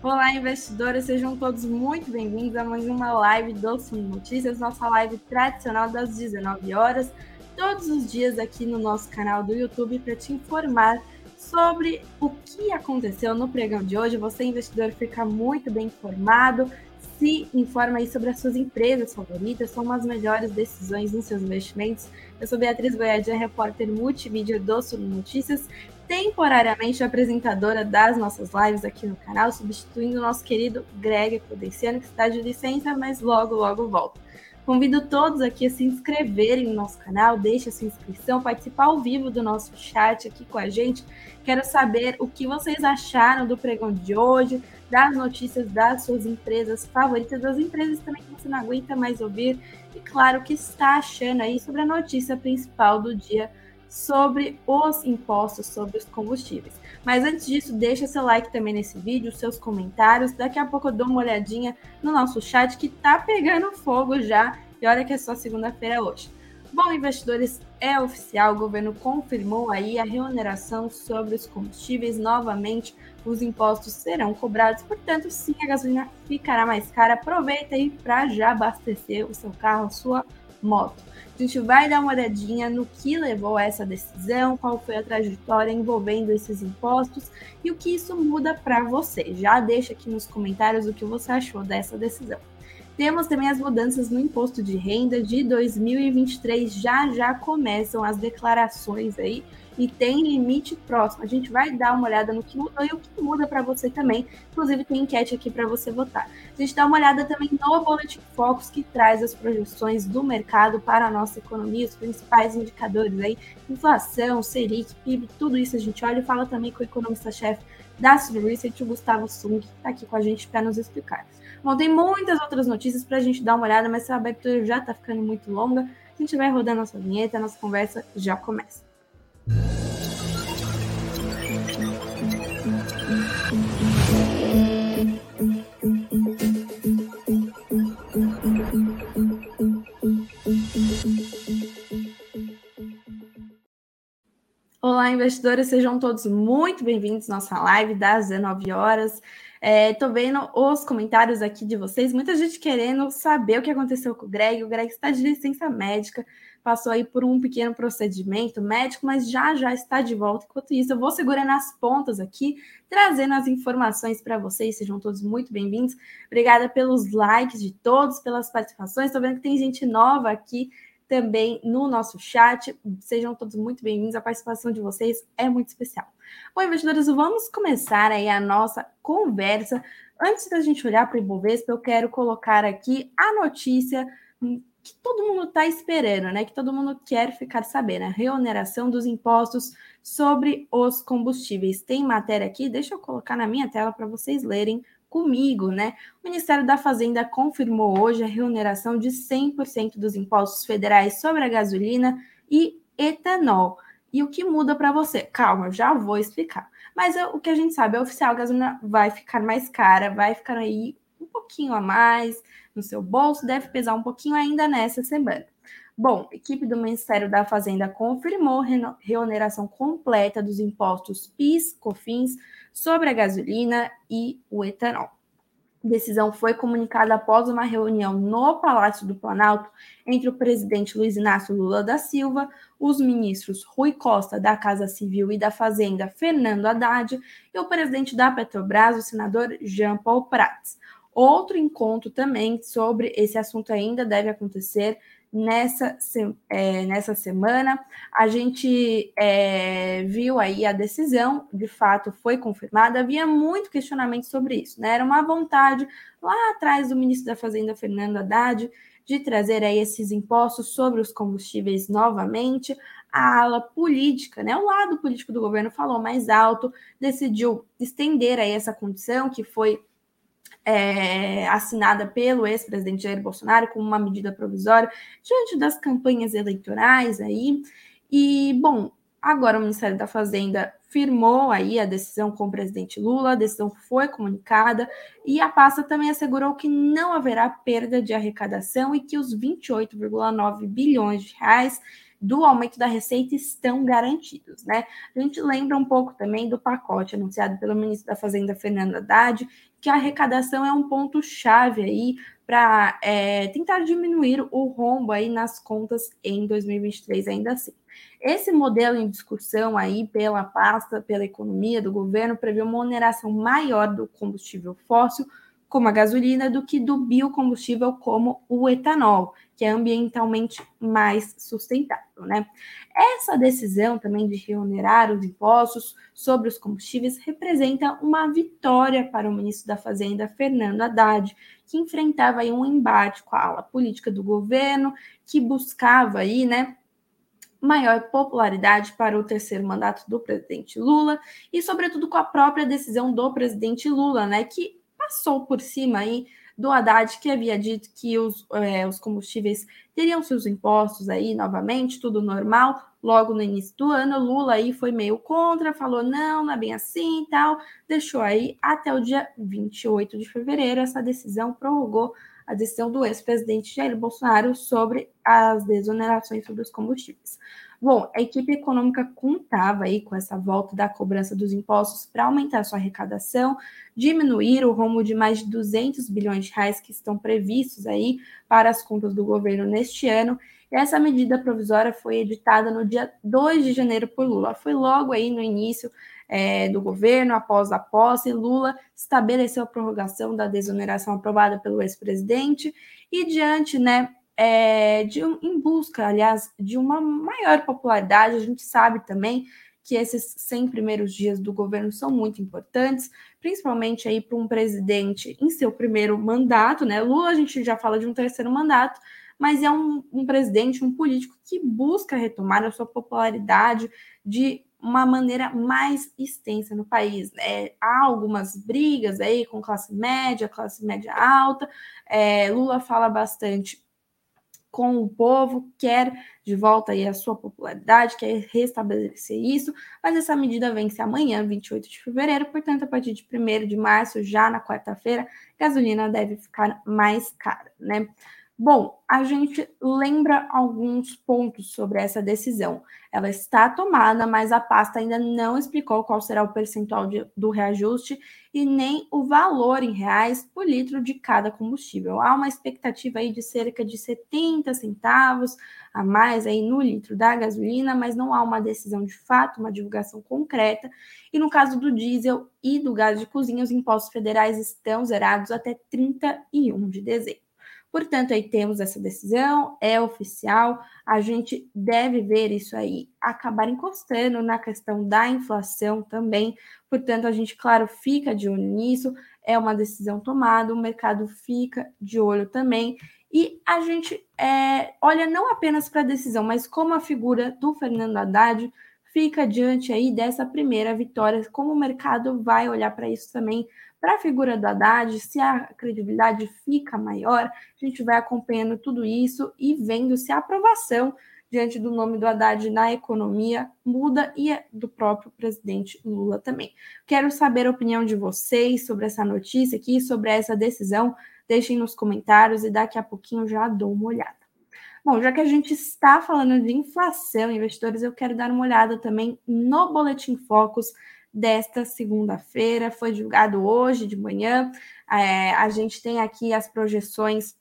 Olá, investidores, sejam todos muito bem-vindos a mais uma live do Suno Notícias, nossa live tradicional das 19 horas, todos os dias aqui no nosso canal do YouTube para te informar sobre o que aconteceu no pregão de hoje. Você, investidor, fica muito bem informado, se informa aí sobre as suas empresas favoritas, são as melhores decisões nos seus investimentos. Eu sou Beatriz Goiadinha, repórter multimídia do Sul Notícias, temporariamente apresentadora das nossas lives aqui no canal, substituindo o nosso querido Greg Prudenciano, que está de licença, mas logo, logo volta. Convido todos aqui a se inscreverem no nosso canal, deixe a sua inscrição, participar ao vivo do nosso chat aqui com a gente. Quero saber o que vocês acharam do pregão de hoje, das notícias das suas empresas favoritas, das empresas também que você não aguenta mais ouvir, e claro, o que está achando aí sobre a notícia principal do dia sobre os impostos sobre os combustíveis. Mas antes disso, deixa seu like também nesse vídeo, seus comentários. Daqui a pouco eu dou uma olhadinha no nosso chat que tá pegando fogo já. E olha que é só segunda-feira hoje. Bom, investidores, é oficial, o governo confirmou aí a remuneração sobre os combustíveis. Novamente, os impostos serão cobrados, portanto, sim, a gasolina ficará mais cara. Aproveita aí para já abastecer o seu carro, a sua moto. A gente vai dar uma olhadinha no que levou a essa decisão, qual foi a trajetória envolvendo esses impostos e o que isso muda para você. Já deixa aqui nos comentários o que você achou dessa decisão. Temos também as mudanças no imposto de renda de 2023. Já já começam as declarações aí e tem limite próximo. A gente vai dar uma olhada no que mudou e o que muda para você também. Inclusive, tem enquete aqui para você votar. A gente dá uma olhada também no Boletim Focus, que traz as projeções do mercado para a nossa economia, os principais indicadores aí, inflação, Selic, PIB, tudo isso a gente olha e fala também com o economista-chefe da Sul Research, o Gustavo Sung, que está aqui com a gente para nos explicar. Bom, tem muitas outras notícias para a gente dar uma olhada, mas essa abertura já está ficando muito longa. A gente vai rodar nossa vinheta, nossa conversa já começa. Olá, investidores, sejam todos muito bem-vindos à nossa live das 19 horas. Estou é, vendo os comentários aqui de vocês, muita gente querendo saber o que aconteceu com o Greg. O Greg está de licença médica, passou aí por um pequeno procedimento médico, mas já já está de volta. Enquanto isso, eu vou segurando as pontas aqui, trazendo as informações para vocês. Sejam todos muito bem-vindos. Obrigada pelos likes de todos, pelas participações. Estou vendo que tem gente nova aqui também no nosso chat. Sejam todos muito bem-vindos. A participação de vocês é muito especial. Bom, investidores, vamos começar aí a nossa conversa. Antes da gente olhar para o Ibovespa, eu quero colocar aqui a notícia que todo mundo está esperando, né? Que todo mundo quer ficar sabendo, a reoneração dos impostos sobre os combustíveis. Tem matéria aqui, deixa eu colocar na minha tela para vocês lerem comigo, né? O Ministério da Fazenda confirmou hoje a reoneração de 100% dos impostos federais sobre a gasolina e etanol. E o que muda para você? Calma, já vou explicar. Mas o que a gente sabe é oficial, a gasolina vai ficar mais cara, vai ficar aí um pouquinho a mais no seu bolso, deve pesar um pouquinho ainda nessa semana. Bom, equipe do Ministério da Fazenda confirmou reoneração completa dos impostos PIS, COFINS sobre a gasolina e o etanol. Decisão foi comunicada após uma reunião no Palácio do Planalto entre o presidente Luiz Inácio Lula da Silva, os ministros Rui Costa, da Casa Civil e da Fazenda, Fernando Haddad, e o presidente da Petrobras, o senador Jean Paul Prats. Outro encontro também sobre esse assunto ainda deve acontecer nessa, é, nessa semana. A gente é, viu aí a decisão, de fato foi confirmada. Havia muito questionamento sobre isso, né? Era uma vontade lá atrás do ministro da Fazenda, Fernando Haddad, de trazer aí esses impostos sobre os combustíveis novamente. A ala política, né? O lado político do governo falou mais alto, decidiu estender aí essa condição que foi é, assinada pelo ex-presidente Jair Bolsonaro como uma medida provisória diante das campanhas eleitorais aí. E, bom, agora o Ministério da Fazenda firmou aí a decisão com o presidente Lula, a decisão foi comunicada e a pasta também assegurou que não haverá perda de arrecadação e que os 28,9 bilhões de reais do aumento da receita estão garantidos, né? A gente lembra um pouco também do pacote anunciado pelo ministro da Fazenda, Fernando Haddad, que a arrecadação é um ponto-chave aí para é, tentar diminuir o rombo aí nas contas em 2023 ainda assim. Esse modelo em discussão aí pela pasta, pela economia do governo, prevê uma oneração maior do combustível fóssil, como a gasolina, do que do biocombustível como o etanol, que é ambientalmente mais sustentável, né? Essa decisão também de reonerar os impostos sobre os combustíveis representa uma vitória para o ministro da Fazenda, Fernando Haddad, que enfrentava aí um embate com a ala política do governo, que buscava aí, né, maior popularidade para o terceiro mandato do presidente Lula e, sobretudo, com a própria decisão do presidente Lula, né, que passou por cima aí do Haddad, que havia dito que os, é, os combustíveis teriam seus impostos aí novamente, tudo normal, logo no início do ano. Lula aí foi meio contra, falou não, não é bem assim e tal, deixou aí até o dia 28 de fevereiro. Essa decisão prorrogou a decisão do ex-presidente Jair Bolsonaro sobre as desonerações sobre os combustíveis. Bom, a equipe econômica contava aí com essa volta da cobrança dos impostos para aumentar sua arrecadação, diminuir o rumo de mais de 200 bilhões de reais que estão previstos aí para as contas do governo neste ano. E essa medida provisória foi editada no dia 2 de janeiro por Lula. Foi logo aí no início é, do governo, após a posse, Lula estabeleceu a prorrogação da desoneração aprovada pelo ex-presidente e diante, né, é, de, em busca, aliás, de uma maior popularidade, a gente sabe também que esses 100 primeiros dias do governo são muito importantes, principalmente aí para um presidente em seu primeiro mandato, né? Lula a gente já fala de um terceiro mandato, mas é um, um presidente, um político que busca retomar a sua popularidade de uma maneira mais extensa no país. É, há algumas brigas aí com classe média, classe média alta. É, Lula fala bastante com o povo, quer de volta aí a sua popularidade, quer restabelecer isso, mas essa medida vence amanhã, 28 de fevereiro, portanto, a partir de 1 de março, já na quarta-feira, gasolina deve ficar mais cara, né? Bom, a gente lembra alguns pontos sobre essa decisão. Ela está tomada, mas a pasta ainda não explicou qual será o percentual de, do reajuste e nem o valor em reais por litro de cada combustível. Há uma expectativa aí de cerca de 70 centavos a mais aí no litro da gasolina, mas não há uma decisão de fato, uma divulgação concreta. E no caso do diesel e do gás de cozinha, os impostos federais estão zerados até 31 de dezembro. Portanto, aí temos essa decisão, é oficial, a gente deve ver isso aí acabar encostando na questão da inflação também. Portanto, a gente, claro, fica de olho nisso, é uma decisão tomada, o mercado fica de olho também. E a gente é, olha não apenas para a decisão, mas como a figura do Fernando Haddad fica diante aí dessa primeira vitória, como o mercado vai olhar para isso também para a figura do Haddad, se a credibilidade fica maior, a gente vai acompanhando tudo isso e vendo se a aprovação diante do nome do Haddad na economia muda e é do próprio presidente Lula também. Quero saber a opinião de vocês sobre essa notícia aqui, sobre essa decisão. Deixem nos comentários e daqui a pouquinho já dou uma olhada. Bom, já que a gente está falando de inflação, investidores, eu quero dar uma olhada também no Boletim Focus desta segunda-feira. Foi divulgado hoje de manhã. É, a gente tem aqui as projeções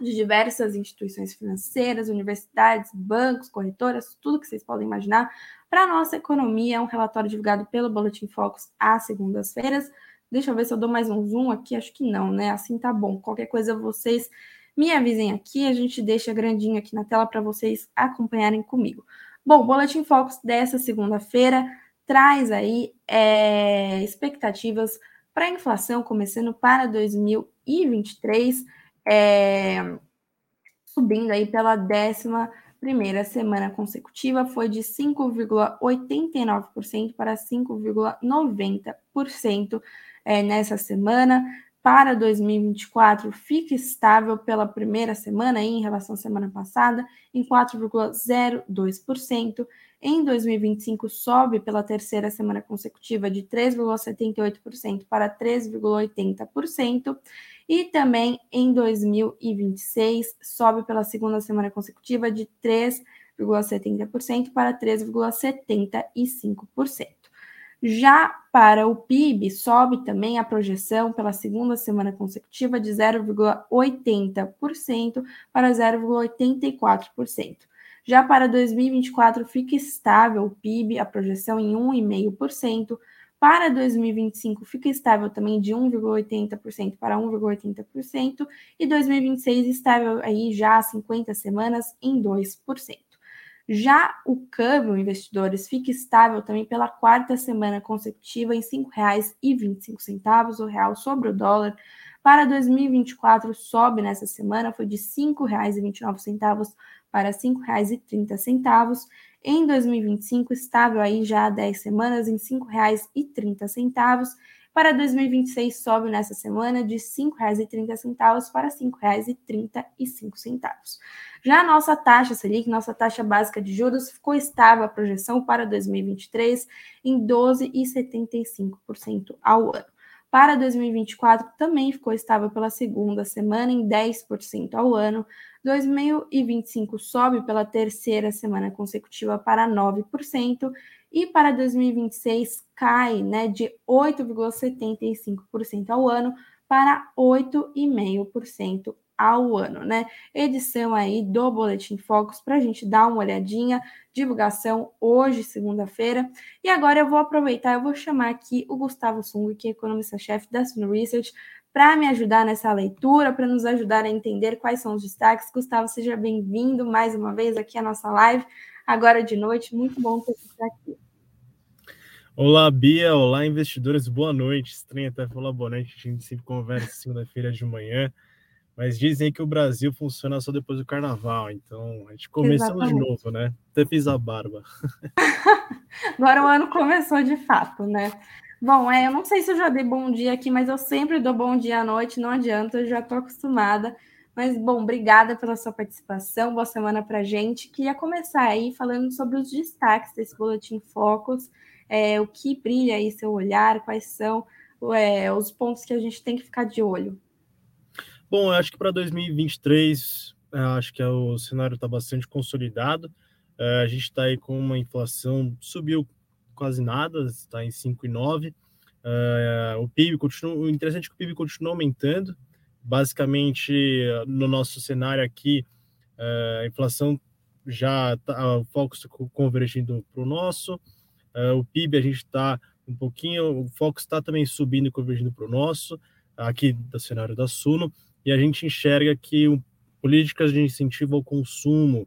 de diversas instituições financeiras, universidades, bancos, corretoras, tudo que vocês podem imaginar para a nossa economia. É um relatório divulgado pelo Boletim Focus às segundas-feiras. Deixa eu ver se eu dou mais um zoom aqui. Acho que não, né? Assim tá bom. Qualquer coisa vocês me avisem aqui. A gente deixa grandinho aqui na tela para vocês acompanharem comigo. Bom, Boletim Focus dessa segunda-feira traz aí é, expectativas para a inflação começando para 2023, é, subindo aí pela décima primeira semana consecutiva, foi de 5,89% para 5,90% é, nessa semana. Para 2024, fica estável pela primeira semana em relação à semana passada, em 4,02%. Em 2025, sobe pela terceira semana consecutiva de 3,78% para 3,80%. E também em 2026, sobe pela segunda semana consecutiva de 3,78%. 13,70% para 13,75%. Já para o PIB, sobe também a projeção pela segunda semana consecutiva de 0,80% para 0,84%. Já para 2024, fica estável o PIB, a projeção em 1,5%. Para 2025, fica estável também de 1,80% para 1,80%. E 2026, estável aí já há 50 semanas em 2%. Já o câmbio, investidores, fica estável também pela quarta semana consecutiva em R$ 5,25, o real sobre o dólar. Para 2024, sobe nessa semana, foi de R$ 5,29 para R$ 5,30. Em 2025, estável aí já há 10 semanas em R$ 5,30. Para 2026, sobe nessa semana de R$ 5,30 para R$ 5,35. Já a nossa taxa Selic, nossa taxa básica de juros, ficou estável a projeção para 2023 em 12,75% ao ano. Para 2024, também ficou estável pela segunda semana em 10% ao ano. 2025 sobe pela terceira semana consecutiva para 9% e para 2026 cai, né, de 8,75% ao ano para 8,5% ao ano, né? Edição aí do Boletim Focus para a gente dar uma olhadinha, divulgação hoje, segunda-feira. E agora eu vou aproveitar, eu vou chamar aqui o Gustavo Sung, que é economista-chefe da Suno Research, para me ajudar nessa leitura, para nos ajudar a entender quais são os destaques. Gustavo, seja bem-vindo mais uma vez aqui à nossa live, agora de noite. Muito bom ter você aqui. Olá, Bia. Olá, investidores. Boa noite. Estranho até falar boa noite. A gente sempre conversa segunda-feira de manhã. Mas dizem que o Brasil funciona só depois do carnaval, então a gente começou de novo, né? Até fiz a barba. Agora o ano começou de fato, né? Bom, é, eu não sei se eu já dei bom dia aqui, mas eu sempre dou bom dia à noite, não adianta, eu já estou acostumada. Mas, bom, obrigada pela sua participação, boa semana para gente. Queria começar aí falando sobre os destaques desse Boletim Focus, é, o que brilha aí seu olhar, quais são é, os pontos que a gente tem que ficar de olho. Bom, eu acho que para 2023, acho que é o cenário está bastante consolidado. É, a gente está aí com uma inflação, subiu quase nada, está em 5,9. É, o PIB continua, o interessante é que o PIB continua aumentando. Basicamente, no nosso cenário aqui, é, a inflação já tá, o foco está convergindo para o nosso. o PIB a gente está um pouquinho, o foco está também subindo e convergindo para o nosso, aqui do cenário da Suno e a gente enxerga que um, políticas de incentivo ao consumo,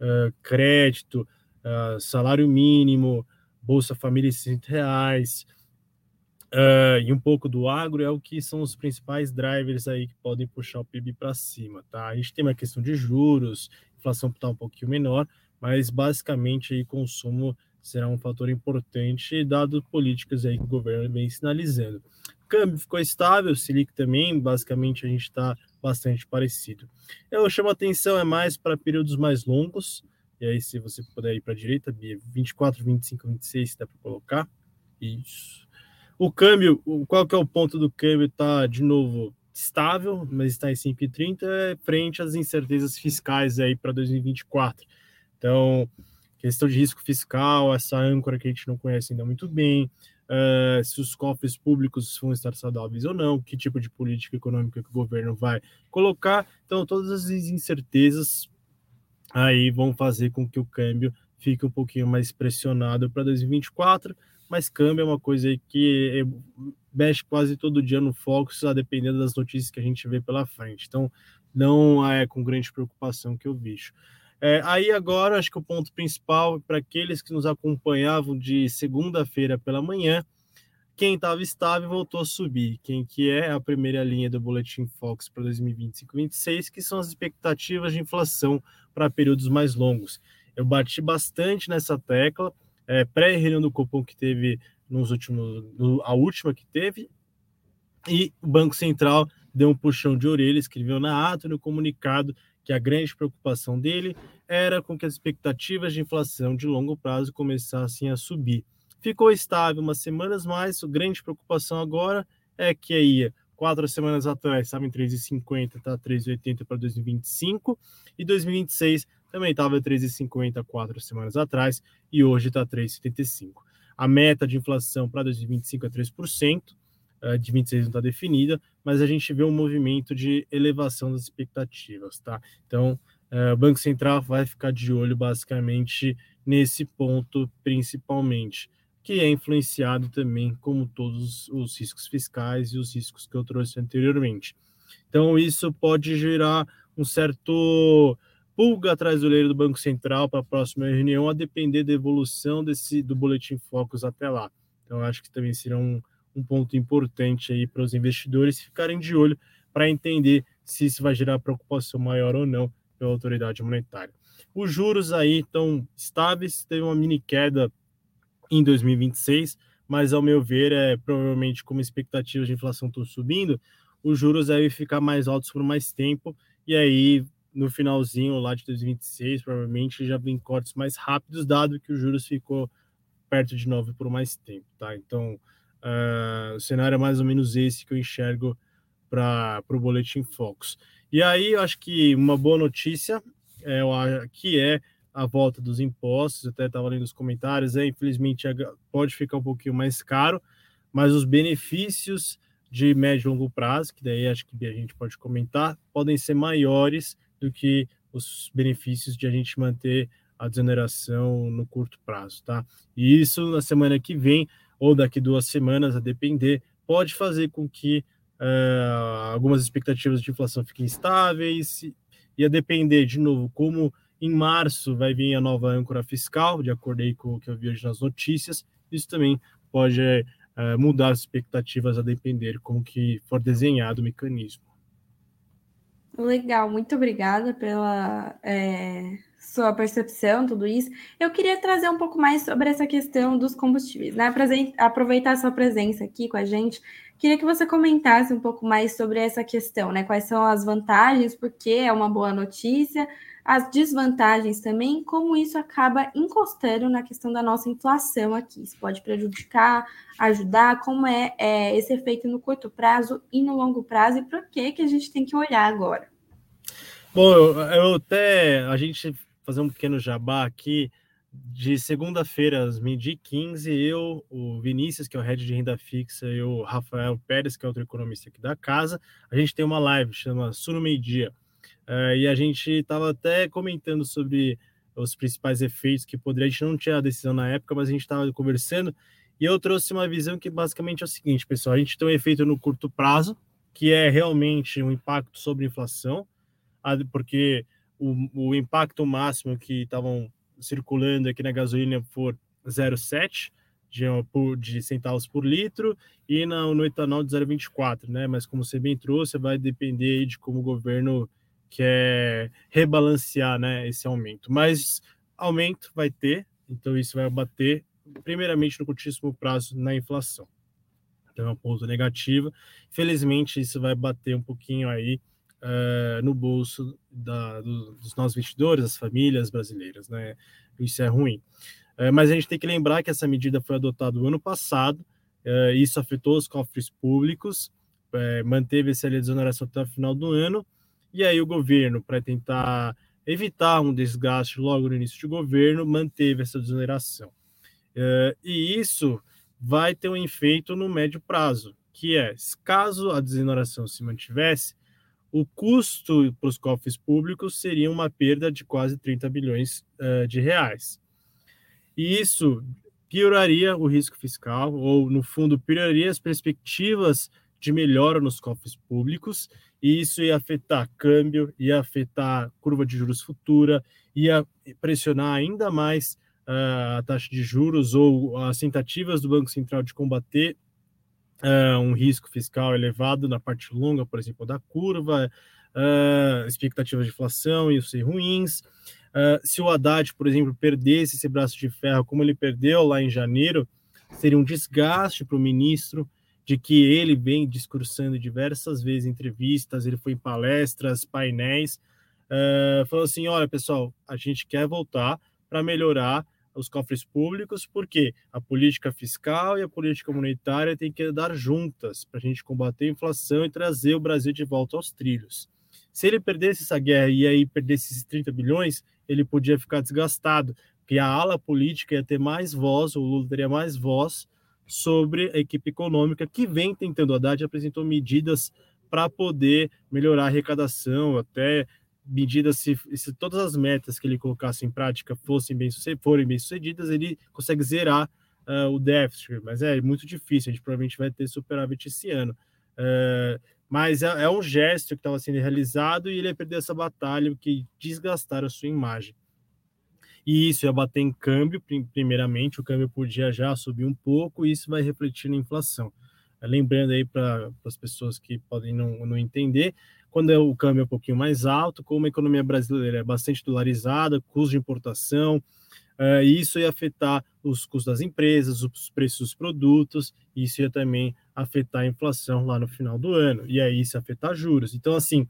uh, crédito, uh, salário mínimo, Bolsa Família 60 reais, uh, e um pouco do agro é o que são os principais drivers aí que podem puxar o PIB para cima, tá? A gente tem uma questão de juros, inflação está um pouquinho menor, mas basicamente aí consumo será um fator importante, dado políticas aí que o governo vem sinalizando câmbio ficou estável, Selic também, basicamente a gente está bastante parecido. Eu chamo atenção é mais para períodos mais longos, e aí se você puder ir para a direita, Bia, 24, 25, 26, dá para colocar. Isso. O câmbio, qual que é o ponto do câmbio? Está, de novo, estável, mas está em 5,30, é frente às incertezas fiscais aí para 2024. Então, questão de risco fiscal, essa âncora que a gente não conhece ainda muito bem, uh, se os cofres públicos vão estar saudáveis ou não, que tipo de política econômica que o governo vai colocar. Então, todas as incertezas aí vão fazer com que o câmbio fique um pouquinho mais pressionado para 2024, mas câmbio é uma coisa que mexe quase todo dia no foco, a dependendo das notícias que a gente vê pela frente. Então, não é com grande preocupação que eu vejo. É, aí agora, acho que o ponto principal para aqueles que nos acompanhavam de segunda-feira pela manhã, quem estava estável voltou a subir. Quem que é a primeira linha do Boletim Fox para 2025-26, que são as expectativas de inflação para períodos mais longos. Eu bati bastante nessa tecla, é, pré-reunião do cupom que teve nos últimos, no, a última que teve, e o Banco Central deu um puxão de orelha, escreveu na ata no comunicado que a grande preocupação dele era com que as expectativas de inflação de longo prazo começassem a subir. Ficou estável umas semanas, mas a grande preocupação agora é que aí, quatro semanas atrás, estava em 3,50, está 3,80 para 2025, e 2026 também estava 3,50 quatro semanas atrás e hoje está 3,75. A meta de inflação para 2025 é 3%, eh, de 26 não está definida, mas a gente vê um movimento de elevação das expectativas, tá? Então, eh, o Banco Central vai ficar de olho basicamente nesse ponto principalmente, que é influenciado também, como todos os riscos fiscais e os riscos que eu trouxe anteriormente. Então, isso pode gerar um certo pulga atrás do leiro do Banco Central para a próxima reunião, a depender da evolução desse do boletim Focus até lá. Então, acho que também será um, um ponto importante aí para os investidores ficarem de olho para entender se isso vai gerar preocupação maior ou não pela autoridade monetária. Os juros aí estão estáveis, teve uma mini queda em 2026, mas ao meu ver, é provavelmente como expectativas de inflação estão subindo, os juros devem ficar mais altos por mais tempo, e aí no finalzinho lá de 2026, provavelmente já vem cortes mais rápidos, dado que os juros ficou perto de 9 por mais tempo, tá? Então, uh, o cenário é mais ou menos esse que eu enxergo para o Boletim Focus. E aí, eu acho que uma boa notícia é, que é a volta dos impostos, até estava lendo os comentários, é, infelizmente pode ficar um pouquinho mais caro, mas os benefícios de médio e longo prazo, que daí acho que a gente pode comentar, podem ser maiores do que os benefícios de a gente manter a desoneração no curto prazo, tá? E isso na semana que vem ou daqui duas semanas, a depender, pode fazer com que uh, algumas expectativas de inflação fiquem estáveis e a depender, de novo, como em março vai vir a nova âncora fiscal, de acordo com o que eu vi hoje nas notícias, isso também pode uh, mudar as expectativas a depender como que for desenhado o mecanismo. Legal, muito obrigada pela é, sua percepção, tudo isso. Eu queria trazer um pouco mais sobre essa questão dos combustíveis, né? Aproveitar sua presença aqui com a gente. Queria que você comentasse um pouco mais sobre essa questão, né? Quais são as vantagens, porque é uma boa notícia, as desvantagens também, como isso acaba encostando na questão da nossa inflação aqui. Isso pode prejudicar, ajudar, como é, é esse efeito no curto prazo e no longo prazo, e por que, que a gente tem que olhar agora. Bom, eu, eu até a gente fazer um pequeno jabá aqui. De segunda-feira, às meio-dia 15, eu, o Vinícius, que é o head de renda fixa, e o Rafael Pérez, que é outro economista aqui da casa, a gente tem uma live, chama Suno Meio Dia. Uh, e a gente estava até comentando sobre os principais efeitos que poderia. A gente não tinha a decisão na época, mas a gente estava conversando. E eu trouxe uma visão que basicamente é o seguinte, pessoal: a gente tem um efeito no curto prazo, que é realmente um impacto sobre a inflação, porque o, o impacto máximo que estavam circulando aqui na gasolina for 0,7 de, de centavos por litro e no, no etanol de 0,24, né? Mas como você bem trouxe, vai depender de como o governo quer rebalancear, né, esse aumento. Mas aumento vai ter, então isso vai bater primeiramente no curtíssimo prazo na inflação. Então é um ponto negativo. Felizmente isso vai bater um pouquinho aí uh, no bolso da, do, dos nossos investidores, das famílias brasileiras, né? Isso é ruim. Uh, mas a gente tem que lembrar que essa medida foi adotada no ano passado, uh, isso afetou os cofres públicos, manteve essa desoneração até o final do ano, e aí o governo, para tentar evitar um desgaste logo no início de governo, manteve essa desoneração. e isso vai ter um efeito no médio prazo, que é, caso a desoneração se mantivesse, o custo para os cofres públicos seria uma perda de quase 30 bilhões uh, de reais. E isso pioraria o risco fiscal, ou, no fundo, pioraria as perspectivas de melhora nos cofres públicos, e isso ia afetar câmbio, ia afetar curva de juros futura, ia pressionar ainda mais uh, a taxa de juros ou as tentativas do Banco Central de combater uh, um risco fiscal elevado na parte longa, por exemplo, da curva, uh, expectativas de inflação e ser ruins. Uh, se o Haddad, por exemplo, perdesse esse braço de ferro, como ele perdeu lá em janeiro, seria um desgaste para o ministro de que ele vem discursando diversas vezes em entrevistas, ele foi em palestras, painéis, uh, falou assim: olha, pessoal, a gente quer voltar para melhorar os cofres públicos, porque a política fiscal e a política monetária têm que andar juntas para a gente combater a inflação e trazer o Brasil de volta aos trilhos. Se ele perdesse essa guerra e aí perdesse esses 30 bilhões, ele podia ficar desgastado, porque a ala política ia ter mais voz, o Lula teria mais voz sobre a equipe econômica que vem tentando. Haddad apresentou medidas para poder melhorar a arrecadação, até medidas, se, se, todas as metas que ele colocasse em prática fossem bem, forem bem sucedidas, ele consegue zerar uh, o déficit, mas é muito difícil, a gente provavelmente vai ter superávit esse ano. Uh, mas é, é, um gesto que estava sendo realizado e ele ia perder essa batalha, que desgastar a sua imagem. E isso ia bater em câmbio, primeiramente, o câmbio podia já subir um pouco, e isso vai refletir na inflação. Lembrando aí para as pessoas que podem não, não entender, quando é o câmbio é um pouquinho mais alto, como a economia brasileira é bastante dolarizada, custo de importação, uh, isso ia afetar os custos das empresas, os preços dos produtos, isso ia também afetar a inflação lá no final do ano, e aí isso afetar juros. Então, assim,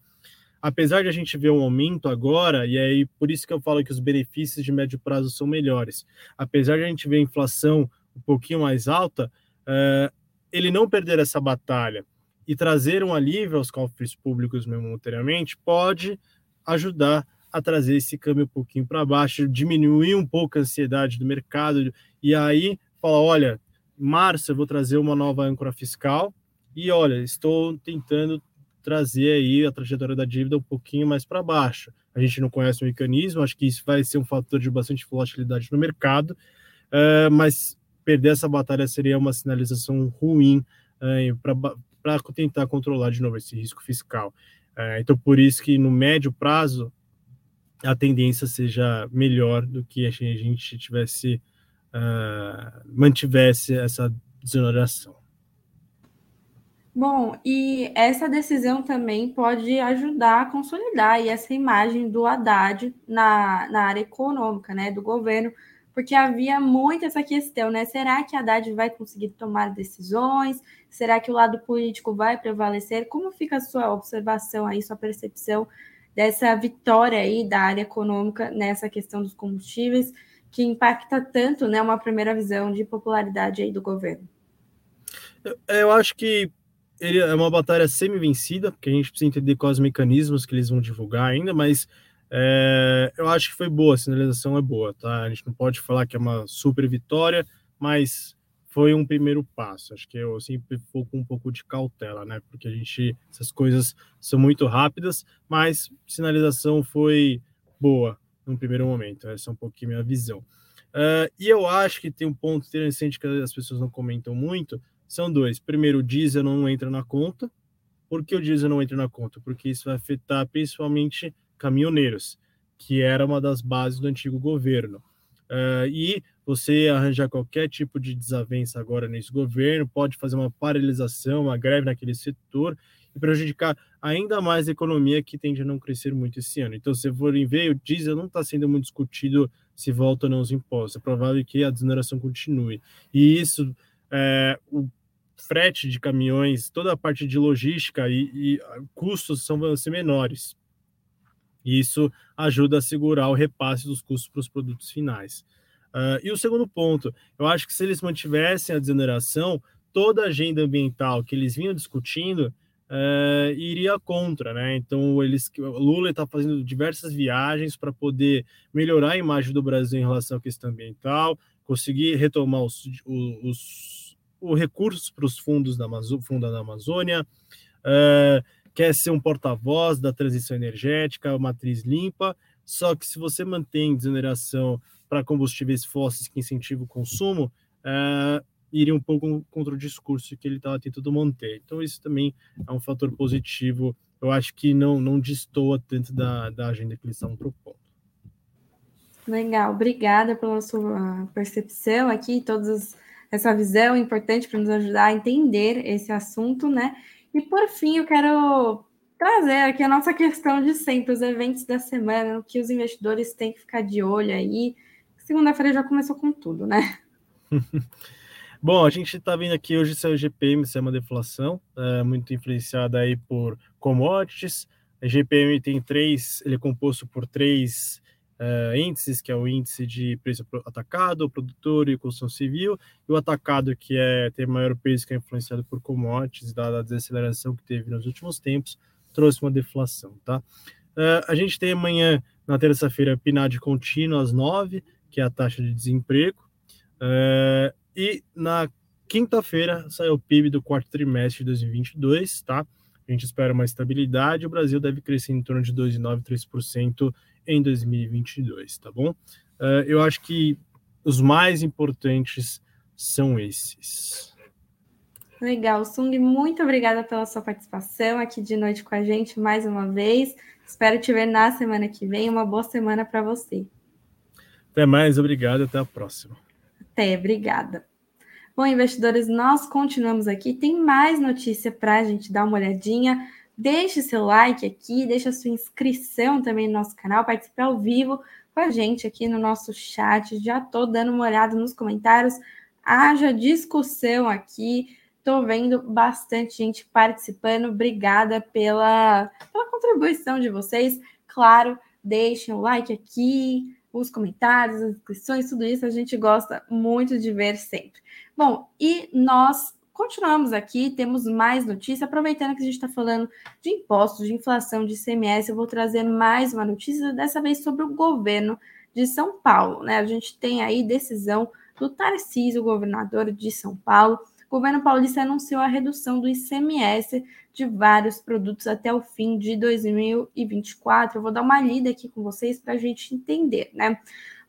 apesar de a gente ver um aumento agora, e aí por isso que eu falo que os benefícios de médio prazo são melhores, apesar de a gente ver a inflação um pouquinho mais alta, uh, ele não perder essa batalha e trazer um alívio aos cofres públicos momentaneamente pode ajudar a trazer esse câmbio um pouquinho para baixo, diminuir um pouco a ansiedade do mercado e aí falar, olha, em março eu vou trazer uma nova âncora fiscal e olha, estou tentando trazer aí a trajetória da dívida um pouquinho mais para baixo. A gente não conhece o mecanismo, acho que isso vai ser um fator de bastante volatilidade no mercado, uh, mas perder essa batalha seria uma sinalização ruim uh, para tentar controlar de novo esse risco fiscal. É, então, por isso que no médio prazo a tendência seja melhor do que a gente tivesse uh, mantivesse essa desoneração. Bom, e essa decisão também pode ajudar a consolidar essa imagem do Haddad na, na área econômica, né, do governo, porque havia muito essa questão, né? Será que Haddad vai conseguir tomar decisões? Será que o lado político vai prevalecer? Como fica a sua observação aí, sua percepção dessa vitória aí da área econômica nessa questão dos combustíveis, que impacta tanto, né, uma primeira visão de popularidade aí do governo? Eu, acho que ele é uma batalha semi-vencida, porque a gente precisa entender quais os mecanismos que eles vão divulgar ainda, mas é, eu acho que foi boa, a sinalização é boa, tá? A gente não pode falar que é uma super vitória, mas foi um primeiro passo. Acho que eu sempre vou com um pouco de cautela, né? Porque a gente, essas coisas são muito rápidas, mas sinalização foi boa no primeiro momento. Essa é um pouquinho minha visão. Uh, e eu acho que tem um ponto interessante que as pessoas não comentam muito. São dois. Primeiro, o diesel não entra na conta. Por que o diesel não entra na conta? Porque isso vai afetar principalmente caminhoneiros, que era uma das bases do antigo governo. Uh, e você arranjar qualquer tipo de desavença agora nesse governo pode fazer uma paralisação, uma greve naquele setor e prejudicar ainda mais a economia que tende a não crescer muito esse ano. Então, se forem ver, o diesel não está sendo muito discutido se volta ou não os impostos. É provável que a desoneração continue. E isso, é, o frete de caminhões, toda a parte de logística e, e custos são vão ser menores. Isso ajuda a segurar o repasse dos custos para os produtos finais. Uh, e o segundo ponto, eu acho que se eles mantivessem a desoneração, toda a agenda ambiental que eles vinham discutindo uh, iria contra, né? Então, eles, Lula está fazendo diversas viagens para poder melhorar a imagem do Brasil em relação à questão ambiental, conseguir retomar os, os, os, os recursos para os fundos da, Amazo, fundo da Amazônia. Uh, quer ser um porta-voz da transição energética, matriz limpa, só que se você mantém desoneração para combustíveis fósseis que incentivam o consumo, é, iria um pouco contra o discurso que ele estava tentando manter. Então, isso também é um fator positivo. Eu acho que não, não destoa tanto da, da agenda que eles estavam propondo. Legal, obrigada pela sua percepção aqui, todas essa visão importante para nos ajudar a entender esse assunto, né? E por fim, eu quero trazer aqui a nossa questão de sempre, os eventos da semana, o que os investidores têm que ficar de olho aí. Segunda-feira já começou com tudo, né? Bom, a gente está vendo aqui hoje o GPM, isso é uma deflação, é, muito influenciada aí por commodities. A GPM tem três, ele é composto por três uh, índices, que é o índice de preço atacado, produtor e construção civil, e o atacado, que é tem maior peso, que é influenciado por commodities, dada a desaceleração que teve nos últimos tempos, trouxe uma deflação, tá? Uh, a gente tem amanhã, na terça-feira, PNAD contínuo às 9, que é a taxa de desemprego. Uh, e na quinta-feira sai o PIB do quarto trimestre de 2022, tá? A gente espera uma estabilidade. O Brasil deve crescer em torno de 2,9%, 3% em 2022, tá bom? Uh, eu acho que os mais importantes são esses. Legal, Sung, muito obrigada pela sua participação aqui de noite com a gente mais uma vez. Espero te ver na semana que vem. Uma boa semana para você. Até mais, obrigado, até a próxima. Até, obrigada. Bom, investidores, nós continuamos aqui. Tem mais notícia para a gente dar uma olhadinha. Deixe seu like aqui, deixe a sua inscrição também no nosso canal, participe ao vivo com a gente aqui no nosso chat. Já estou dando uma olhada nos comentários. Haja discussão aqui. Estou vendo bastante gente participando. Obrigada pela, pela contribuição de vocês. Claro, deixem o like aqui, os comentários, as inscrições, tudo isso a gente gosta muito de ver sempre. Bom, e nós continuamos aqui, temos mais notícia. Aproveitando que a gente está falando de impostos, de inflação, de ICMS, eu vou trazer mais uma notícia, dessa vez sobre o governo de São Paulo. Né? A gente tem aí decisão do Tarcísio, governador de São Paulo, o governo paulista anunciou a redução do ICMS de vários produtos até o fim de 2024. Eu vou dar uma lida aqui com vocês para a gente entender, né?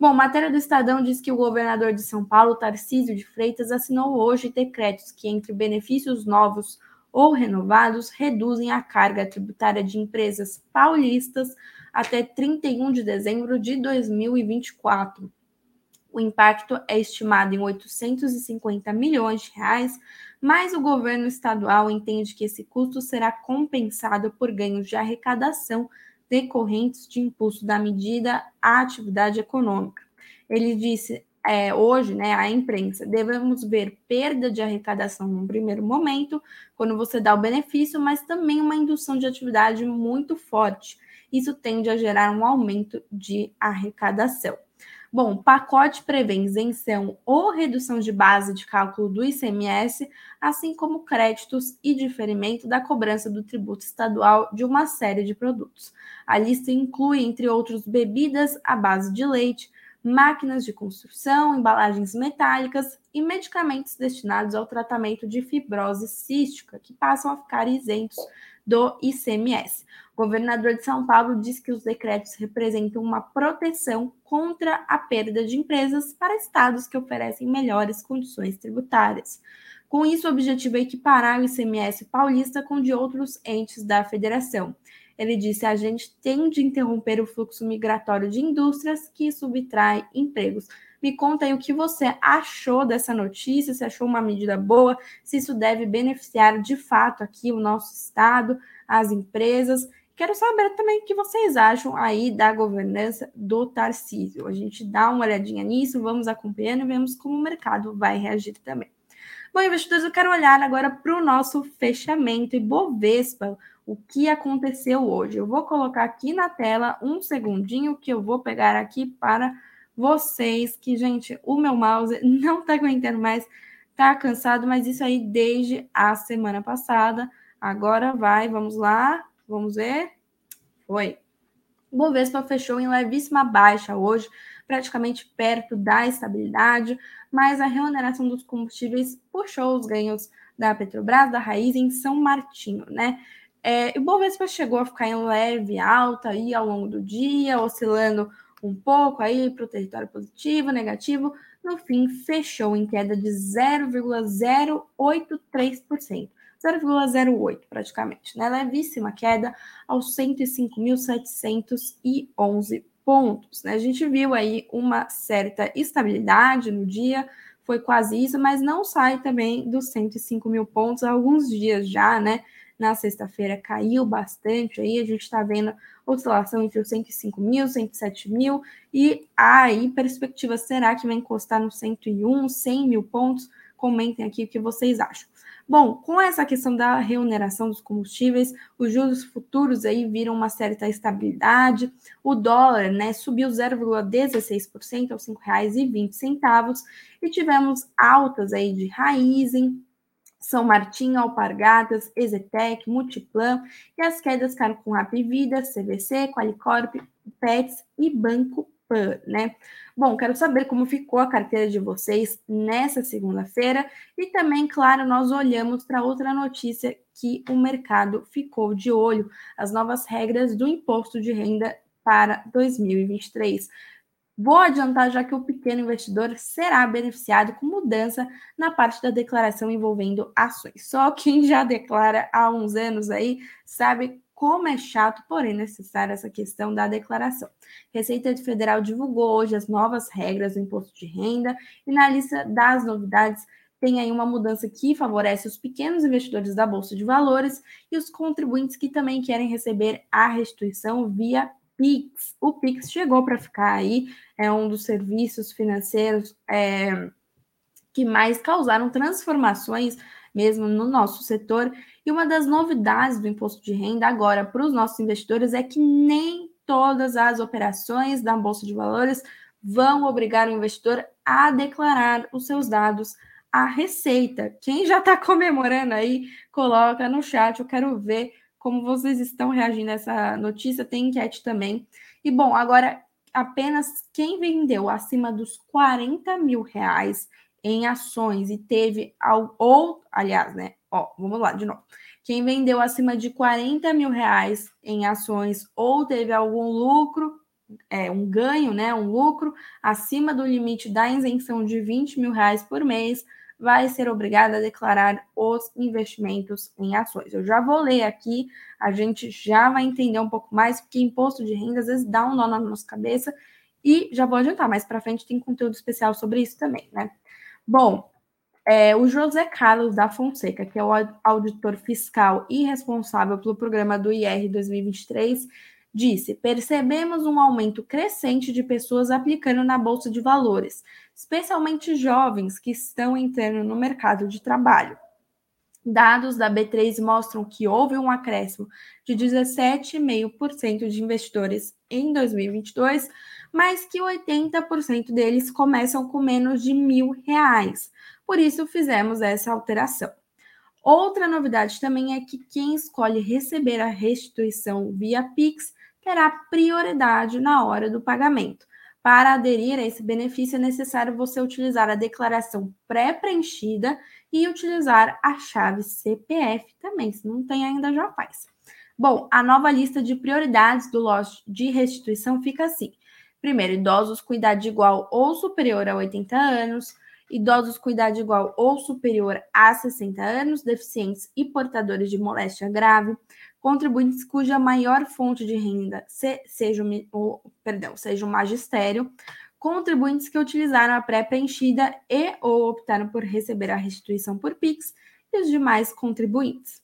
Bom, matéria do Estadão diz que o governador de São Paulo, Tarcísio de Freitas, assinou hoje decretos que, entre benefícios novos ou renovados, reduzem a carga tributária de empresas paulistas até 31 de dezembro de 2024. O impacto é estimado em 850 milhões de reais, mas o governo estadual entende que esse custo será compensado por ganhos de arrecadação decorrentes de impulso da medida à atividade econômica. Ele disse é, hoje, né, à imprensa, devemos ver perda de arrecadação no primeiro momento, quando você dá o benefício, mas também uma indução de atividade muito forte. Isso tende a gerar um aumento de arrecadação. Bom, pacote prevê isenção ou redução de base de cálculo do ICMS, assim como créditos e diferimento da cobrança do tributo estadual de uma série de produtos. A lista inclui, entre outros, bebidas à base de leite, máquinas de construção, embalagens metálicas e medicamentos destinados ao tratamento de fibrose cística, que passam a ficar isentos do ICMS. O governador de São Paulo diz que os decretos representam uma proteção contra a perda de empresas para estados que oferecem melhores condições tributárias. Com isso, o objetivo é equiparar o ICMS paulista com de outros entes da federação. Ele disse: a gente tem de interromper o fluxo migratório de indústrias que subtrai empregos. Me conta aí o que você achou dessa notícia, se achou uma medida boa, se isso deve beneficiar de fato aqui o nosso estado, as empresas. Quero saber também o que vocês acham aí da governança do Tarcísio. A gente dá uma olhadinha nisso, vamos acompanhando e vemos como o mercado vai reagir também. Bom, investidores, eu quero olhar agora para o nosso fechamento e Bovespa, o que aconteceu hoje. Eu vou colocar aqui na tela um segundinho que eu vou pegar aqui para vocês, que, gente, o meu mouse não está aguentando mais, está cansado, mas isso aí desde a semana passada. Agora vai, vamos lá, Vamos ver. Foi. Bovespa fechou em levíssima baixa hoje, praticamente perto da estabilidade, mas a remuneração dos combustíveis puxou os ganhos da Petrobras, da Raiz em São Martinho, né? É, o Bovespa chegou a ficar em leve alta aí ao longo do dia, oscilando um pouco aí para o território positivo, negativo. No fim, fechou em queda de 0,083%. 0,08 praticamente, né? Levíssima queda aos 105.711 pontos, né? A gente viu aí uma certa estabilidade no dia, foi quase isso, mas não sai também dos 105 mil pontos há alguns dias já, né? Na sexta-feira caiu bastante, aí a gente está vendo oscilação entre os 105 mil, 107 mil, e aí perspectiva será que vai encostar no 101, 100 mil pontos? Comentem aqui o que vocês acham. Bom, com essa questão da remuneração dos combustíveis, os juros futuros aí viram uma certa estabilidade. O dólar, né, subiu 0,16% aos R$ 5,20 e tivemos altas aí de Raizen, São Martinho, Alpargatas, Ezetec, Multiplan e as quedas ficaram com Vida, CVC, Qualicorp, Pets e Banco né? Bom, quero saber como ficou a carteira de vocês nessa segunda-feira e também, claro, nós olhamos para outra notícia que o mercado ficou de olho, as novas regras do imposto de renda para 2023. Vou adiantar já que o pequeno investidor será beneficiado com mudança na parte da declaração envolvendo ações. Só quem já declara há uns anos aí sabe como é chato, porém necessário essa questão da declaração. Receita Federal divulgou hoje as novas regras do imposto de renda e na lista das novidades tem aí uma mudança que favorece os pequenos investidores da Bolsa de Valores e os contribuintes que também querem receber a restituição via Pix. O Pix chegou para ficar aí, é um dos serviços financeiros é, que mais causaram transformações mesmo no nosso setor. E uma das novidades do imposto de renda agora para os nossos investidores é que nem todas as operações da Bolsa de Valores vão obrigar o investidor a declarar os seus dados à Receita. Quem já está comemorando aí, coloca no chat, eu quero ver como vocês estão reagindo a essa notícia, tem enquete também. E bom, agora apenas quem vendeu acima dos 40 mil reais em ações e teve ou, aliás, né? Ó, vamos lá de novo. Quem vendeu acima de 40 mil reais em ações ou teve algum lucro, é, um ganho, né? Um lucro acima do limite da isenção de 20 mil reais por mês, vai ser obrigada a declarar os investimentos em ações. Eu já vou ler aqui, a gente já vai entender um pouco mais, porque imposto de renda às vezes dá um nó na nossa cabeça, e já vou adiantar, mais para frente tem conteúdo especial sobre isso também, né? Bom, é, o José Carlos da Fonseca, que é o auditor fiscal e responsável pelo programa do IR 2023, disse: percebemos um aumento crescente de pessoas aplicando na Bolsa de Valores, especialmente jovens que estão entrando no mercado de trabalho. Dados da B3 mostram que houve um acréscimo de 17,5% de investidores em 2022, mas que 80% deles começam com menos de mil reais. Por isso fizemos essa alteração. Outra novidade também é que quem escolhe receber a restituição via Pix terá prioridade na hora do pagamento. Para aderir a esse benefício, é necessário você utilizar a declaração pré-preenchida e utilizar a chave CPF também. Se não tem ainda, já faz. Bom, a nova lista de prioridades do lote de restituição fica assim: primeiro, idosos com idade igual ou superior a 80 anos, idosos com idade igual ou superior a 60 anos, deficientes e portadores de moléstia grave, contribuintes cuja maior fonte de renda se, seja, o, perdão, seja o magistério, contribuintes que utilizaram a pré-preenchida e ou optaram por receber a restituição por PIX e os demais contribuintes.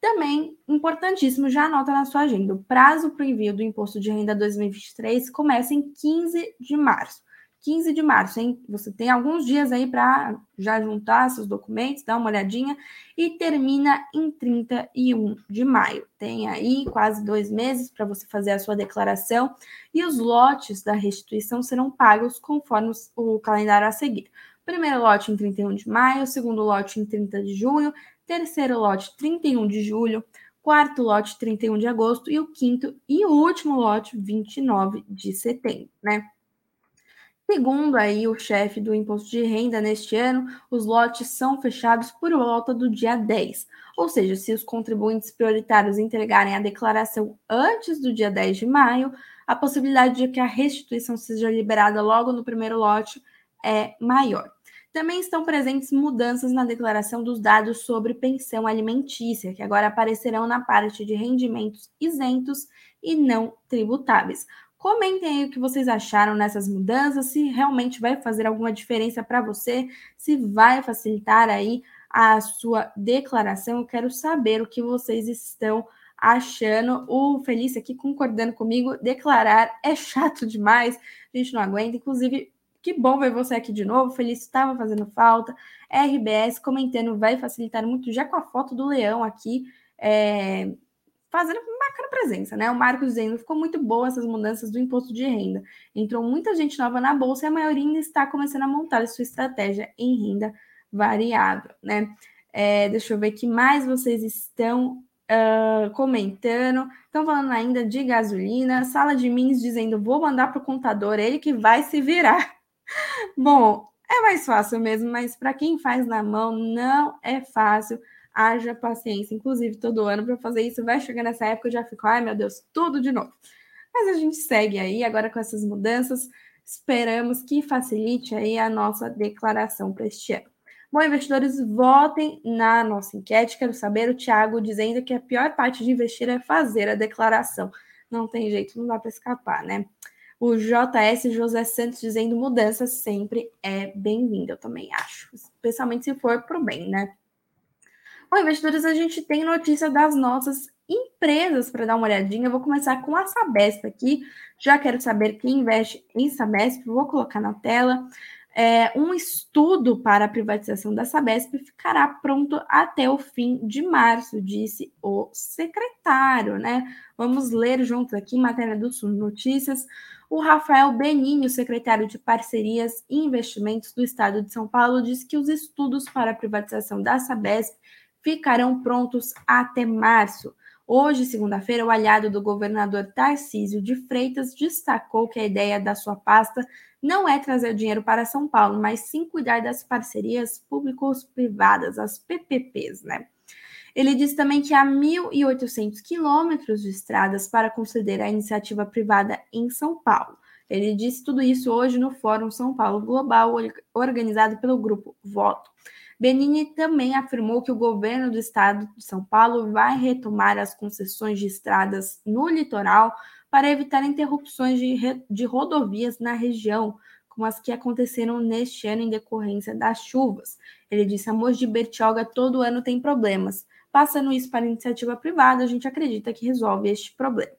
Também, importantíssimo, já anota na sua agenda, o prazo para o envio do Imposto de Renda 2023 começa em 15 de março. 15 de março, hein? Você tem alguns dias aí para já juntar seus documentos, dar uma olhadinha e termina em 31 de maio. Tem aí quase dois meses para você fazer a sua declaração e os lotes da restituição serão pagos conforme o calendário a seguir. Primeiro lote em 31 de maio, segundo lote em 30 de junho, terceiro lote 31 de julho, quarto lote 31 de agosto e o quinto e último lote 29 de setembro, né? Segundo aí o chefe do imposto de renda neste ano, os lotes são fechados por volta do dia 10. Ou seja, se os contribuintes prioritários entregarem a declaração antes do dia 10 de maio, a possibilidade de que a restituição seja liberada logo no primeiro lote é maior. Também estão presentes mudanças na declaração dos dados sobre pensão alimentícia, que agora aparecerão na parte de rendimentos isentos e não tributáveis. Comentem aí o que vocês acharam nessas mudanças, se realmente vai fazer alguma diferença para você, se vai facilitar aí a sua declaração. Eu quero saber o que vocês estão achando. O Felício aqui concordando comigo, declarar é chato demais, a gente não aguenta. Inclusive, que bom ver você aqui de novo. Felício estava fazendo falta. RBS comentando, vai facilitar muito, já com a foto do leão aqui. É, fazendo bacana presença, né? O Marcos dizendo ficou muito boa essas mudanças do imposto de renda. Entrou muita gente nova na bolsa e a maioria ainda está começando a montar a sua estratégia em renda variável, né? É, deixa eu ver que mais vocês estão uh, comentando. Estão falando ainda de gasolina. Sala de Mins dizendo: vou mandar para o contador, ele que vai se virar. Bom, é mais fácil mesmo, mas para quem faz na mão não é fácil. Haja paciência. Inclusive, todo ano para fazer isso, vai chegar nessa época, eu já fico, ai meu Deus, tudo de novo. Mas a gente segue aí, agora com essas mudanças, esperamos que facilite aí a nossa declaração para este ano. Bom, investidores, votem na nossa enquete. Quero saber o Thiago dizendo que a pior parte de investir é fazer a declaração. Não tem jeito, não dá para escapar, né? O JS José Santos dizendo mudança sempre é bem-vinda, eu também acho. Especialmente se for para o bem, né? Bom, investidores, a gente tem notícia das nossas empresas para dar uma olhadinha. Eu vou começar com a Sabesp aqui. Já quero saber quem investe em Sabesp. Vou colocar na tela. É, um estudo para a privatização da Sabesp ficará pronto até o fim de março, disse o secretário, né? Vamos ler juntos aqui, matéria do Sul Notícias. O Rafael Benini, o secretário de Parcerias e Investimentos do Estado de São Paulo, disse que os estudos para a privatização da Sabesp ficarão prontos até março. Hoje, segunda-feira, o aliado do governador Tarcísio de Freitas destacou que a ideia da sua pasta não é trazer dinheiro para São Paulo, mas sim cuidar das parcerias público-privadas, as PPPs, né? Ele disse também que há 1.800 quilômetros de estradas para conceder a iniciativa privada em São Paulo. Ele disse tudo isso hoje no Fórum São Paulo Global, organizado pelo grupo Voto. Benini também afirmou que o governo do estado de São Paulo vai retomar as concessões de estradas no litoral para evitar interrupções de, de rodovias na região, como as que aconteceram neste ano em decorrência das chuvas. Ele disse: a Mogi Bertioga todo ano tem problemas. Passando isso para iniciativa privada, a gente acredita que resolve este problema.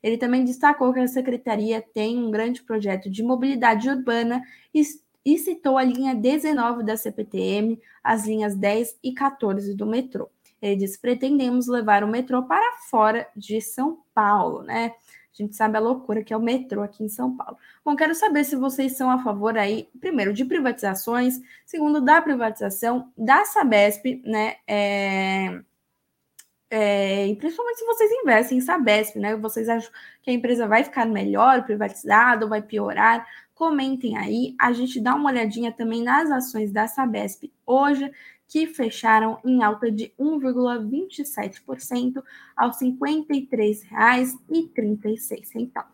Ele também destacou que a secretaria tem um grande projeto de mobilidade urbana e e citou a linha 19 da CPTM, as linhas 10 e 14 do metrô. Ele disse: pretendemos levar o metrô para fora de São Paulo, né? A gente sabe a loucura que é o metrô aqui em São Paulo. Bom, quero saber se vocês são a favor aí, primeiro, de privatizações, segundo, da privatização da Sabesp, né? É, é, e principalmente se vocês investem em Sabesp, né? Vocês acham que a empresa vai ficar melhor, privatizada, ou vai piorar? Comentem aí. A gente dá uma olhadinha também nas ações da Sabesp hoje, que fecharam em alta de 1,27% aos R$ 53,36.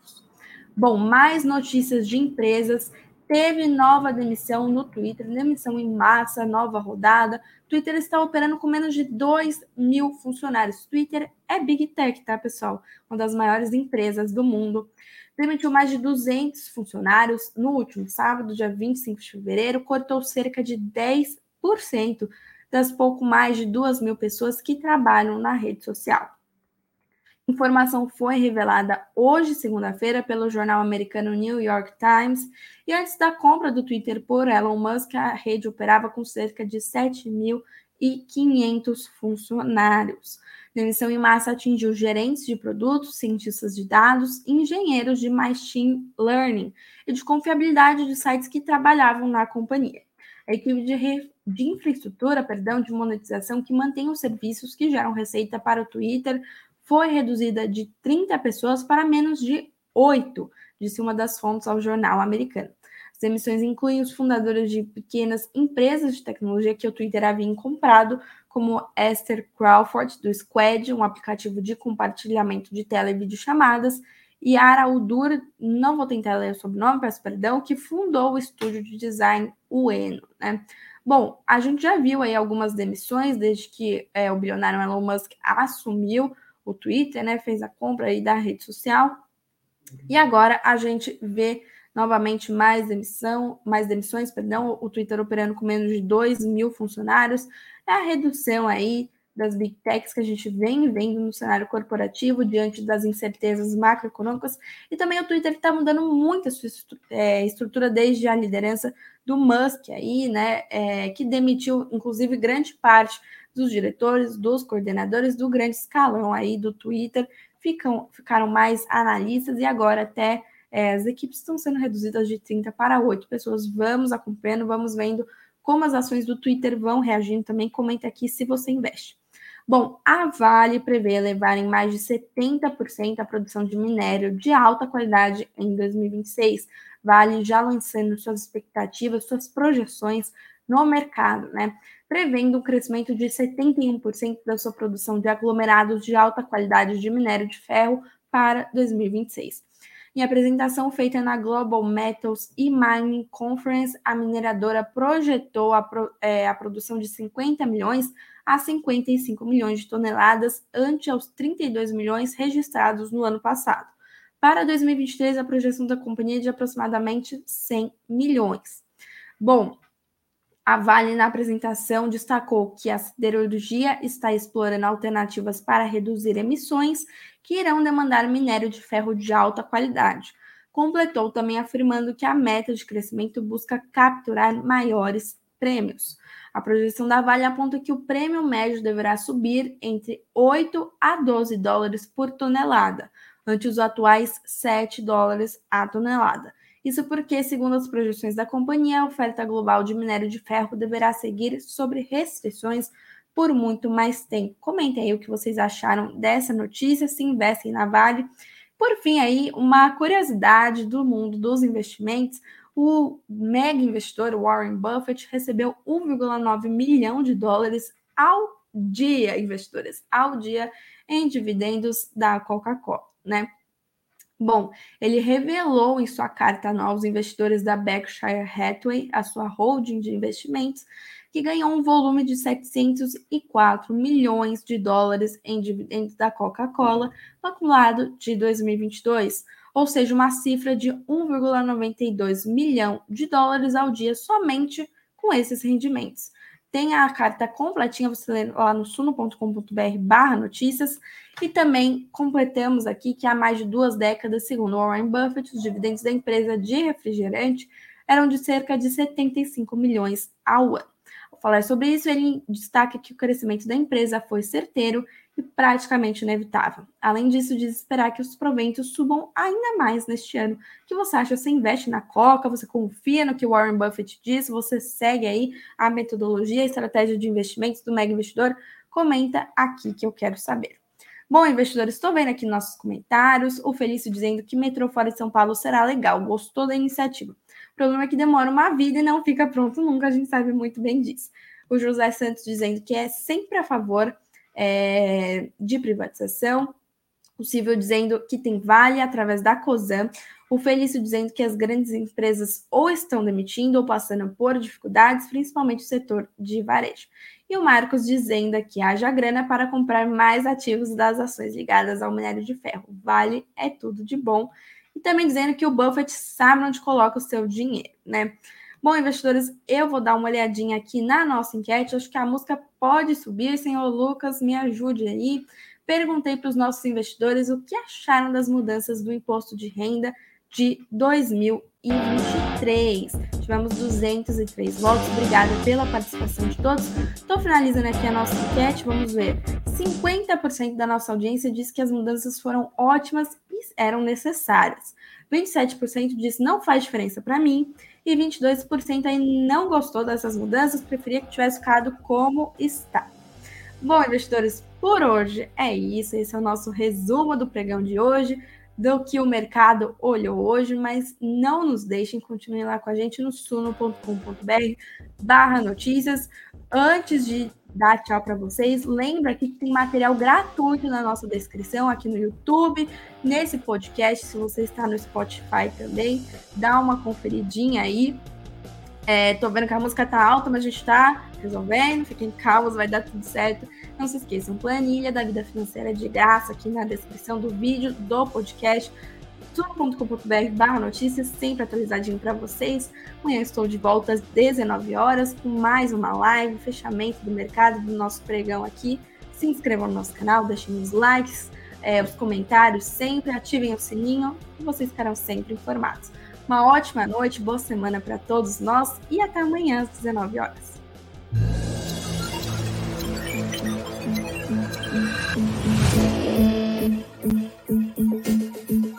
Bom, mais notícias de empresas. Teve nova demissão no Twitter, demissão em massa, nova rodada. Twitter está operando com menos de 2 mil funcionários. Twitter é Big Tech, tá, pessoal? Uma das maiores empresas do mundo demitiu mais de 200 funcionários no último sábado, dia 25 de fevereiro, cortou cerca de 10% das pouco mais de 2 mil pessoas que trabalham na rede social. Informação foi revelada hoje, segunda-feira, pelo jornal americano New York Times. E antes da compra do Twitter por Elon Musk, a rede operava com cerca de 7.500 funcionários. Demissão em massa atingiu gerentes de produtos, cientistas de dados, engenheiros de machine learning e de confiabilidade de sites que trabalhavam na companhia. A equipe de, de infraestrutura, perdão, de monetização que mantém os serviços que geram receita para o Twitter foi reduzida de 30 pessoas para menos de 8, disse uma das fontes ao jornal americano. As emissões incluem os fundadores de pequenas empresas de tecnologia que o Twitter havia comprado, como Esther Crawford, do Squad, um aplicativo de compartilhamento de tela e videochamadas, e Ara Udur, não vou tentar ler o sobrenome, peço perdão, que fundou o estúdio de design Ueno. Né? Bom, a gente já viu aí algumas demissões desde que é, o bilionário Elon Musk assumiu o Twitter, né? Fez a compra aí da rede social. E agora a gente vê novamente mais demissão, mais demissões, perdão, o Twitter operando com menos de 2 mil funcionários, é a redução aí das big techs que a gente vem vendo no cenário corporativo diante das incertezas macroeconômicas e também o Twitter está mudando muito a sua é, estrutura desde a liderança do Musk aí, né, é, que demitiu inclusive grande parte dos diretores, dos coordenadores do grande escalão aí do Twitter, ficam, ficaram mais analistas e agora até é, as equipes estão sendo reduzidas de 30 para 8 pessoas. Vamos acompanhando, vamos vendo como as ações do Twitter vão reagindo também. Comenta aqui se você investe. Bom, a Vale prevê elevar em mais de 70% a produção de minério de alta qualidade em 2026. Vale já lançando suas expectativas, suas projeções no mercado, né? Prevendo um crescimento de 71% da sua produção de aglomerados de alta qualidade de minério de ferro para 2026. Em apresentação feita na Global Metals e Mining Conference, a mineradora projetou a, pro, é, a produção de 50 milhões a 55 milhões de toneladas, ante aos 32 milhões registrados no ano passado. Para 2023, a projeção da companhia é de aproximadamente 100 milhões. Bom, a Vale, na apresentação, destacou que a siderurgia está explorando alternativas para reduzir emissões que irão demandar minério de ferro de alta qualidade. Completou também afirmando que a meta de crescimento busca capturar maiores prêmios. A projeção da Vale aponta que o prêmio médio deverá subir entre 8 a 12 dólares por tonelada, ante os atuais 7 dólares a tonelada. Isso porque, segundo as projeções da companhia, a oferta global de minério de ferro deverá seguir sobre restrições por muito mais tempo. Comentem aí o que vocês acharam dessa notícia, se investem na Vale. Por fim, aí, uma curiosidade do mundo dos investimentos. O mega investidor Warren Buffett recebeu 1,9 milhão de dólares ao dia, investidores, ao dia em dividendos da Coca-Cola, né? Bom, ele revelou em sua carta aos investidores da Berkshire Hathaway, a sua holding de investimentos, que ganhou um volume de 704 milhões de dólares em dividendos da Coca-Cola no acumulado de 2022, ou seja, uma cifra de 1,92 milhão de dólares ao dia somente com esses rendimentos. Tem a carta completinha, você lê lá no suno.com.br barra notícias. E também completamos aqui que há mais de duas décadas, segundo Warren Buffett, os dividendos da empresa de refrigerante eram de cerca de 75 milhões ao ano. Ao falar sobre isso, ele destaca que o crescimento da empresa foi certeiro e praticamente inevitável. Além disso, diz esperar que os proventos subam ainda mais neste ano. O que você acha? Você investe na Coca? Você confia no que Warren Buffett diz? Você segue aí a metodologia, a estratégia de investimentos do Mega Investidor? Comenta aqui que eu quero saber. Bom, investidores, estou vendo aqui nossos comentários. O Felício dizendo que metrô fora de São Paulo será legal. Gostou da iniciativa. O problema é que demora uma vida e não fica pronto nunca. A gente sabe muito bem disso. O José Santos dizendo que é sempre a favor é, de privatização. O Cível dizendo que tem vale através da COSAN. O Felício dizendo que as grandes empresas ou estão demitindo ou passando por dificuldades, principalmente o setor de varejo. E o Marcos dizendo que haja grana para comprar mais ativos das ações ligadas ao minério de ferro. Vale é tudo de bom. E também dizendo que o Buffett sabe onde coloca o seu dinheiro, né? Bom, investidores, eu vou dar uma olhadinha aqui na nossa enquete. Acho que a música pode subir. Senhor Lucas, me ajude aí. Perguntei para os nossos investidores o que acharam das mudanças do imposto de renda de 2023. Tivemos 203 votos. Obrigada pela participação de todos. Estou finalizando aqui a nossa enquete. Vamos ver. 50% da nossa audiência disse que as mudanças foram ótimas e eram necessárias. 27% disse não faz diferença para mim e 22% aí não gostou dessas mudanças, preferia que tivesse ficado como está. Bom, investidores, por hoje é isso. Esse é o nosso resumo do pregão de hoje, do que o mercado olhou hoje, mas não nos deixem, continuem lá com a gente no suno.com.br barra notícias. Antes de dar tchau para vocês. Lembra que tem material gratuito na nossa descrição aqui no YouTube, nesse podcast, se você está no Spotify também, dá uma conferidinha aí. É, tô vendo que a música tá alta, mas a gente tá resolvendo, fiquem calmos, vai dar tudo certo. Não se esqueçam, planilha da vida financeira de graça aqui na descrição do vídeo do podcast tudo.com.br barra notícias, sempre atualizadinho para vocês. Amanhã estou de volta às 19 horas com mais uma live, fechamento do mercado do nosso pregão aqui. Se inscrevam no nosso canal, deixem os likes, é, os comentários sempre, ativem o sininho e vocês ficarão sempre informados. Uma ótima noite, boa semana para todos nós e até amanhã às 19 horas.